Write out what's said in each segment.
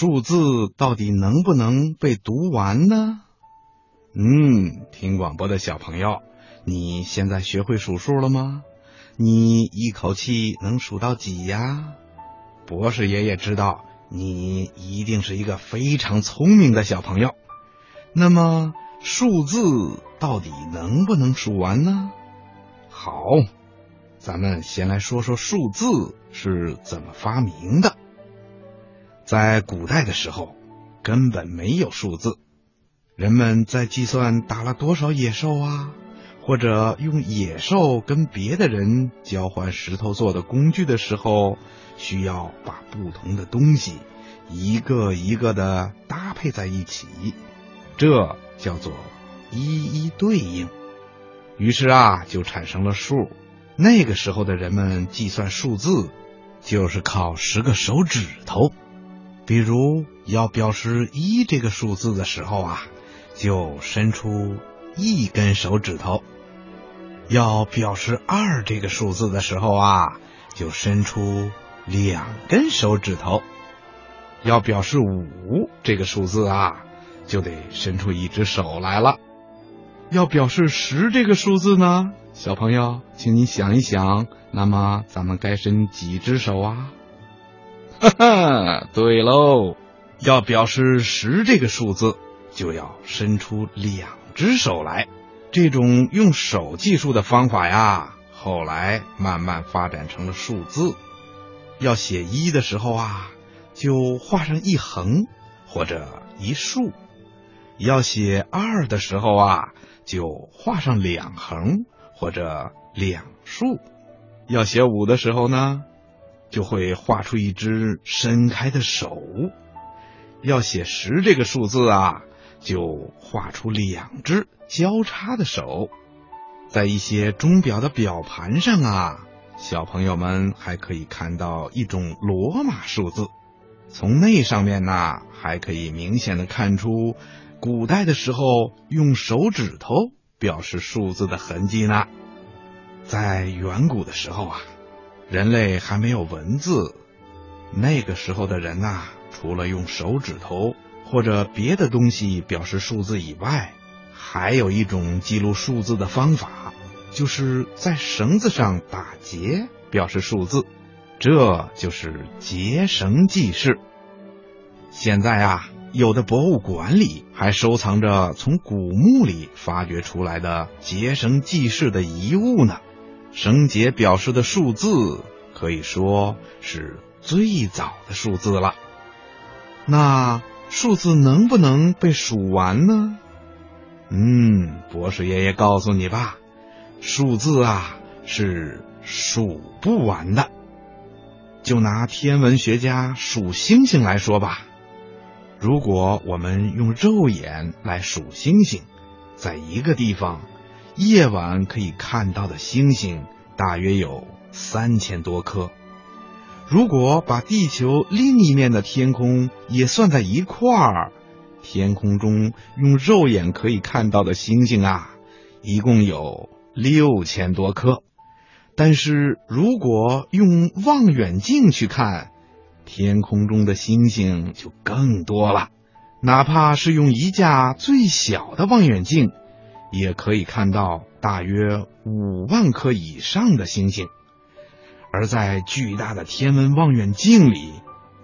数字到底能不能被读完呢？嗯，听广播的小朋友，你现在学会数数了吗？你一口气能数到几呀？博士爷爷知道你一定是一个非常聪明的小朋友。那么，数字到底能不能数完呢？好，咱们先来说说数字是怎么发明的。在古代的时候，根本没有数字，人们在计算打了多少野兽啊。或者用野兽跟别的人交换石头做的工具的时候，需要把不同的东西一个一个的搭配在一起，这叫做一一对应。于是啊，就产生了数。那个时候的人们计算数字，就是靠十个手指头。比如要表示一这个数字的时候啊，就伸出一根手指头。要表示二这个数字的时候啊，就伸出两根手指头；要表示五这个数字啊，就得伸出一只手来了。要表示十这个数字呢，小朋友，请你想一想，那么咱们该伸几只手啊？哈哈，对喽，要表示十这个数字，就要伸出两只手来。这种用手计数的方法呀，后来慢慢发展成了数字。要写一的时候啊，就画上一横或者一竖；要写二的时候啊，就画上两横或者两竖；要写五的时候呢，就会画出一只伸开的手；要写十这个数字啊。就画出两只交叉的手，在一些钟表的表盘上啊，小朋友们还可以看到一种罗马数字。从那上面呢，还可以明显的看出古代的时候用手指头表示数字的痕迹呢。在远古的时候啊，人类还没有文字，那个时候的人呐，除了用手指头。或者别的东西表示数字以外，还有一种记录数字的方法，就是在绳子上打结表示数字，这就是结绳记事。现在啊，有的博物馆里还收藏着从古墓里发掘出来的结绳记事的遗物呢。绳结表示的数字可以说是最早的数字了。那。数字能不能被数完呢？嗯，博士爷爷告诉你吧，数字啊是数不完的。就拿天文学家数星星来说吧，如果我们用肉眼来数星星，在一个地方，夜晚可以看到的星星大约有三千多颗。如果把地球另一面的天空也算在一块儿，天空中用肉眼可以看到的星星啊，一共有六千多颗。但是如果用望远镜去看，天空中的星星就更多了。哪怕是用一架最小的望远镜，也可以看到大约五万颗以上的星星。而在巨大的天文望远镜里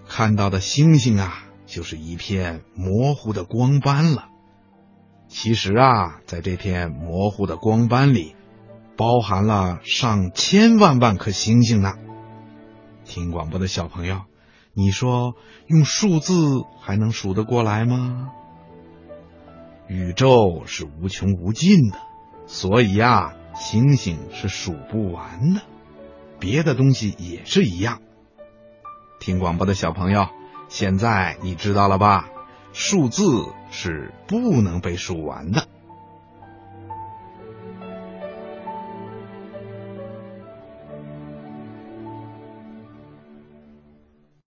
看到的星星啊，就是一片模糊的光斑了。其实啊，在这片模糊的光斑里，包含了上千万万颗星星呢。听广播的小朋友，你说用数字还能数得过来吗？宇宙是无穷无尽的，所以呀，星星是数不完的。别的东西也是一样。听广播的小朋友，现在你知道了吧？数字是不能被数完的。